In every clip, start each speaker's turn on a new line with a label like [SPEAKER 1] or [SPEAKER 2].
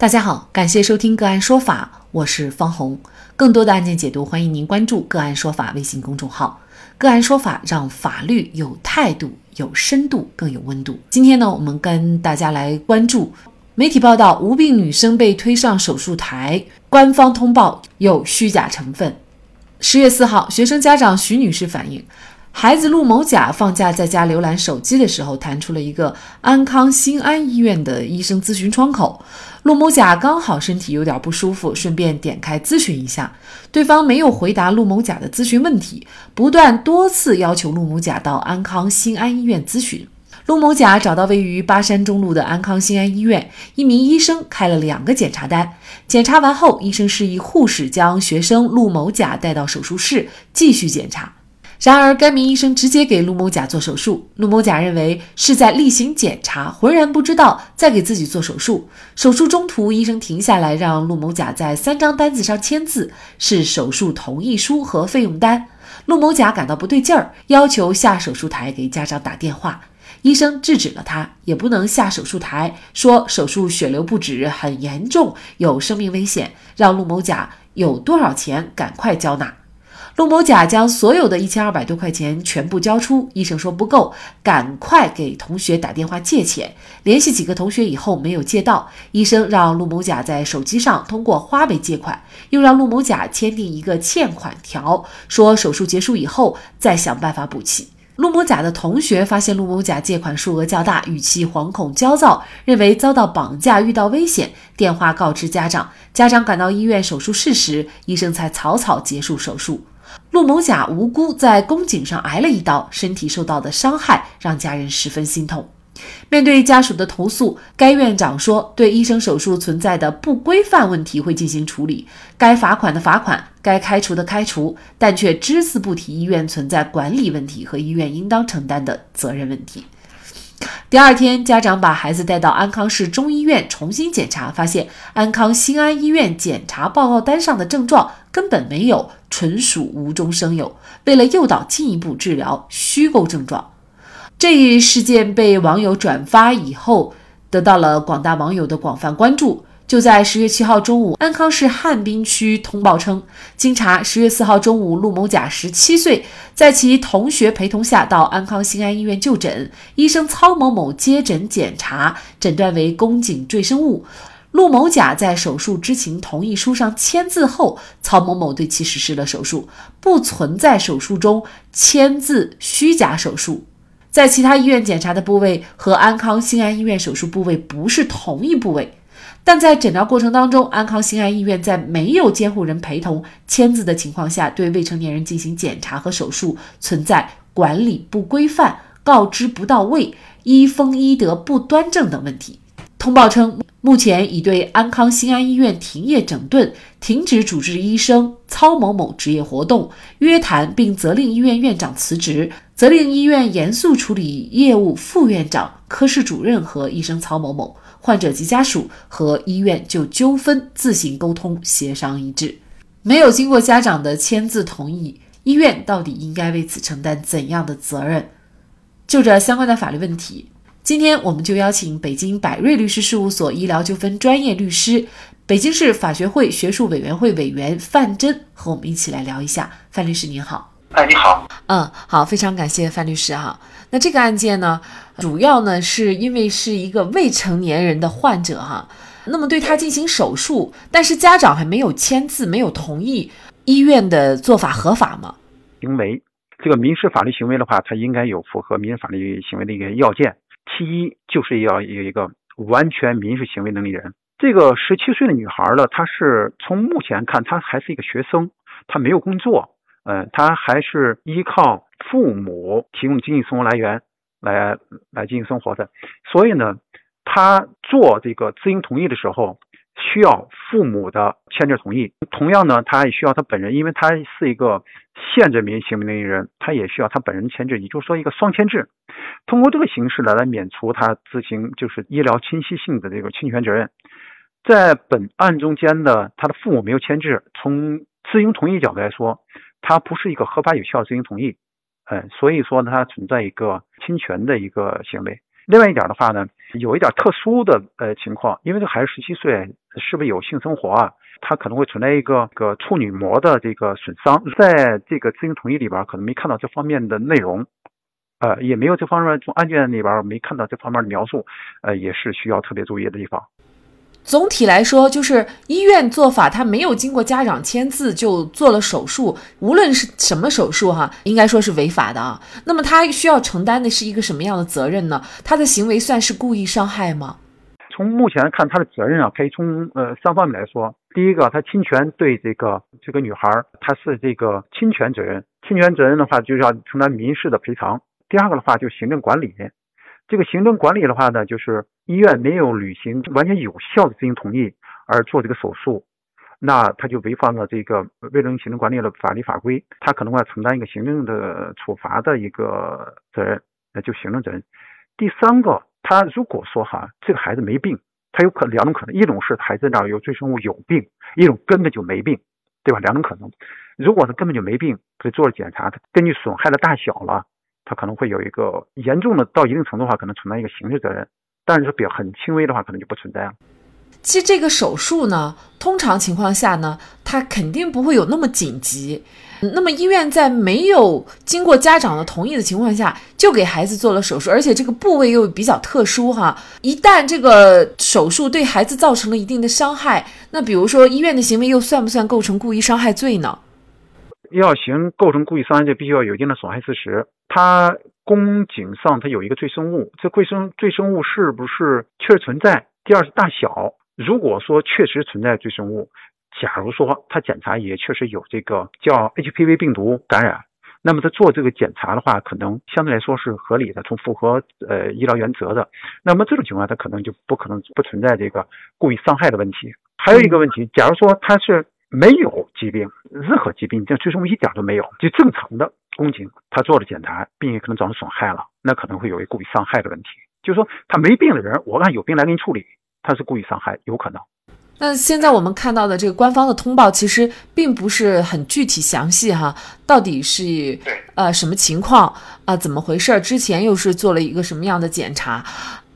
[SPEAKER 1] 大家好，感谢收听个案说法，我是方红。更多的案件解读，欢迎您关注个案说法微信公众号。个案说法让法律有态度、有深度、更有温度。今天呢，我们跟大家来关注媒体报道：无病女生被推上手术台，官方通报有虚假成分。十月四号，学生家长徐女士反映。孩子陆某甲放假在家浏览手机的时候，弹出了一个安康新安医院的医生咨询窗口。陆某甲刚好身体有点不舒服，顺便点开咨询一下。对方没有回答陆某甲的咨询问题，不断多次要求陆某甲到安康新安医院咨询。陆某甲找到位于巴山中路的安康新安医院，一名医生开了两个检查单。检查完后，医生示意护士将学生陆某甲带到手术室继续检查。然而，该名医生直接给陆某甲做手术。陆某甲认为是在例行检查，浑然不知道在给自己做手术。手术中途，医生停下来让陆某甲在三张单子上签字，是手术同意书和费用单。陆某甲感到不对劲儿，要求下手术台给家长打电话。医生制止了他，也不能下手术台，说手术血流不止，很严重，有生命危险，让陆某甲有多少钱赶快交纳。陆某甲将所有的一千二百多块钱全部交出，医生说不够，赶快给同学打电话借钱。联系几个同学以后没有借到，医生让陆某甲在手机上通过花呗借款，又让陆某甲签订一个欠款条，说手术结束以后再想办法补齐。陆某甲的同学发现陆某甲借款数额较大，语气惶恐焦躁，认为遭到绑架，遇到危险，电话告知家长。家长赶到医院手术室时，医生才草草结束手术。陆某甲无辜在宫颈上挨了一刀，身体受到的伤害让家人十分心痛。面对家属的投诉，该院长说，对医生手术存在的不规范问题会进行处理，该罚款的罚款，该开除的开除，但却只字不提医院存在管理问题和医院应当承担的责任问题。第二天，家长把孩子带到安康市中医院重新检查，发现安康新安医院检查报告单上的症状根本没有，纯属无中生有，为了诱导进一步治疗，虚构症状。这一事件被网友转发以后，得到了广大网友的广泛关注。就在十月七号中午，安康市汉滨区通报称，经查，十月四号中午，陆某甲十七岁，在其同学陪同下到安康新安医院就诊，医生曹某某接诊检查，诊断为宫颈赘生物。陆某甲在手术知情同意书上签字后，曹某某对其实施了手术，不存在手术中签字虚假手术。在其他医院检查的部位和安康新安医院手术部位不是同一部位。但在诊疗过程当中，安康新安医院在没有监护人陪同签字的情况下，对未成年人进行检查和手术，存在管理不规范、告知不到位、医风医德不端正等问题。通报称，目前已对安康新安医院停业整顿，停止主治医生曹某某执业活动，约谈并责令医院院长辞职，责令医院严肃处理业务副院长、科室主任和医生曹某某。患者及家属和医院就纠纷自行沟通协商一致，没有经过家长的签字同意，医院到底应该为此承担怎样的责任？就这相关的法律问题，今天我们就邀请北京百瑞律师事务所医疗纠纷专业律师、北京市法学会学术委员会委员范真和我们一起来聊一下。范律师您好，
[SPEAKER 2] 哎，你好，
[SPEAKER 1] 嗯，好，非常感谢范律师哈。那这个案件呢？主要呢，是因为是一个未成年人的患者哈，那么对他进行手术，但是家长还没有签字，没有同意，医院的做法合法吗？
[SPEAKER 2] 行为这个民事法律行为的话，它应该有符合民事法律行为的一个要件。其一就是要有一个完全民事行为能力人。这个十七岁的女孩呢，她是从目前看，她还是一个学生，她没有工作，嗯，他还是依靠父母提供经济生活来源。来来进行生活的，所以呢，他做这个知情同意的时候，需要父母的签字同意。同样呢，他也需要他本人，因为他是一个限制民行为能力人，他也需要他本人签字，也就是说一个双签字。通过这个形式来，来免除他执行就是医疗侵袭性的这个侵权责任。在本案中间呢，他的父母没有签字，从知情同意角度来说，他不是一个合法有效的知情同意。嗯，所以说呢，它存在一个侵权的一个行为。另外一点的话呢，有一点特殊的呃情况，因为这孩子十七岁，是不是有性生活啊？他可能会存在一个个处女膜的这个损伤，在这个知情同意里边可能没看到这方面的内容，呃，也没有这方面从案卷里边没看到这方面的描述，呃，也是需要特别注意的地方。
[SPEAKER 1] 总体来说，就是医院做法，他没有经过家长签字就做了手术，无论是什么手术哈，应该说是违法的啊。那么他需要承担的是一个什么样的责任呢？他的行为算是故意伤害吗？
[SPEAKER 2] 从目前看，他的责任啊，可以从呃三方面来说。第一个，他侵权对这个这个女孩，他是这个侵权责任。侵权责任的话，就是要承担民事的赔偿。第二个的话，就行政管理。这个行政管理的话呢，就是医院没有履行完全有效的执行同意而做这个手术，那他就违反了这个卫生行政管理的法律法规，他可能要承担一个行政的处罚的一个责任，那就行政责任。第三个，他如果说哈，这个孩子没病。他有可两种可能，一种是孩子那有赘生物有病，一种根本就没病，对吧？两种可能。如果他根本就没病，以做了检查，他根据损害的大小了，他可能会有一个严重的到一定程度的话，可能存在一个刑事责任。但是说比较很轻微的话，可能就不存在了。
[SPEAKER 1] 其实这个手术呢，通常情况下呢，它肯定不会有那么紧急。那么医院在没有经过家长的同意的情况下，就给孩子做了手术，而且这个部位又比较特殊哈。一旦这个手术对孩子造成了一定的伤害，那比如说医院的行为又算不算构成故意伤害罪呢？
[SPEAKER 2] 要行构成故意伤害罪，必须要有一定的损害事实。它宫颈上它有一个赘生物，这赘生赘生物是不是确实存在？第二是大小。如果说确实存在赘生物，假如说他检查也确实有这个叫 HPV 病毒感染，那么他做这个检查的话，可能相对来说是合理的，从符合呃医疗原则的。那么这种情况，他可能就不可能不存在这个故意伤害的问题。还有一个问题，假如说他是没有疾病，任何疾病，这赘生物一点都没有，就正常的宫颈，他做了检查，并且可能造成损害了，那可能会有一个故意伤害的问题。就是说他没病的人，我按有病来给你处理。他是故意伤害，有可能。
[SPEAKER 1] 那现在我们看到的这个官方的通报，其实并不是很具体详细哈，到底是呃什么情况啊？怎么回事？之前又是做了一个什么样的检查？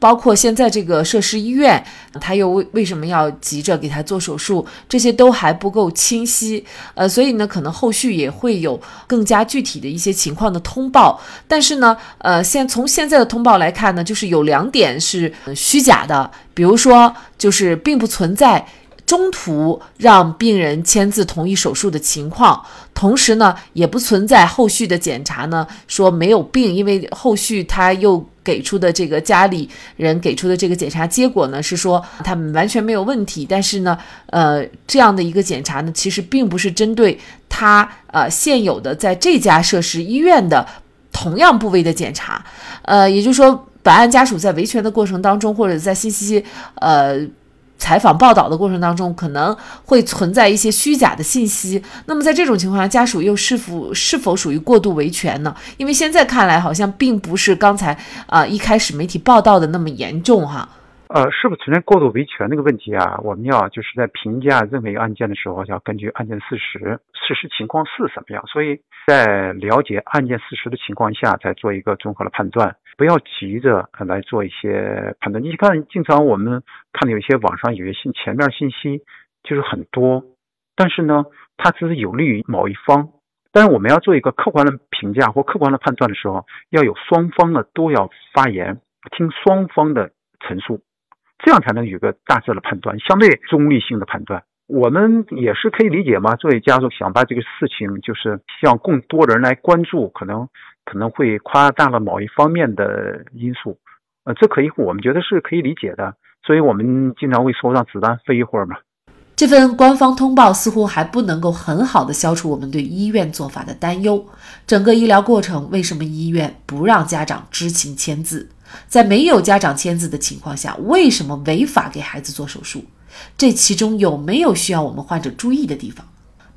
[SPEAKER 1] 包括现在这个设施医院，他又为为什么要急着给他做手术？这些都还不够清晰，呃，所以呢，可能后续也会有更加具体的一些情况的通报。但是呢，呃，现从现在的通报来看呢，就是有两点是虚假的，比如说就是并不存在。中途让病人签字同意手术的情况，同时呢，也不存在后续的检查呢，说没有病，因为后续他又给出的这个家里人给出的这个检查结果呢，是说他们完全没有问题。但是呢，呃，这样的一个检查呢，其实并不是针对他呃现有的在这家设施医院的同样部位的检查，呃，也就是说，本案家属在维权的过程当中，或者在信息呃。采访报道的过程当中，可能会存在一些虚假的信息。那么在这种情况下，家属又是否是否属于过度维权呢？因为现在看来，好像并不是刚才啊一开始媒体报道的那么严重哈。
[SPEAKER 2] 呃，是不是存在过度维权这个问题啊？我们要就是在评价任何一个案件的时候，要根据案件事实，事实情况是什么样。所以在了解案件事实的情况下，再做一个综合的判断，不要急着来做一些判断。你看，经常我们看到有一些网上有些信前面信息就是很多，但是呢，它只是有利于某一方。但是我们要做一个客观的评价或客观的判断的时候，要有双方的都要发言，听双方的陈述。这样才能有个大致的判断，相对中立性的判断。我们也是可以理解嘛。作为家属，想把这个事情就是向更多人来关注，可能可能会夸大了某一方面的因素。呃，这可以，我们觉得是可以理解的。所以我们经常会说让子弹飞一会儿嘛。
[SPEAKER 1] 这份官方通报似乎还不能够很好的消除我们对医院做法的担忧。整个医疗过程，为什么医院不让家长知情签字？在没有家长签字的情况下，为什么违法给孩子做手术？这其中有没有需要我们患者注意的地方？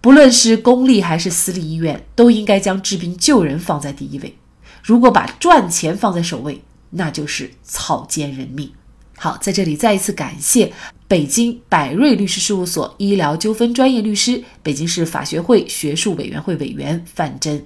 [SPEAKER 1] 不论是公立还是私立医院，都应该将治病救人放在第一位。如果把赚钱放在首位，那就是草菅人命。好，在这里再一次感谢北京百瑞律师事务所医疗纠纷专业律师、北京市法学会学术委员会委员范真。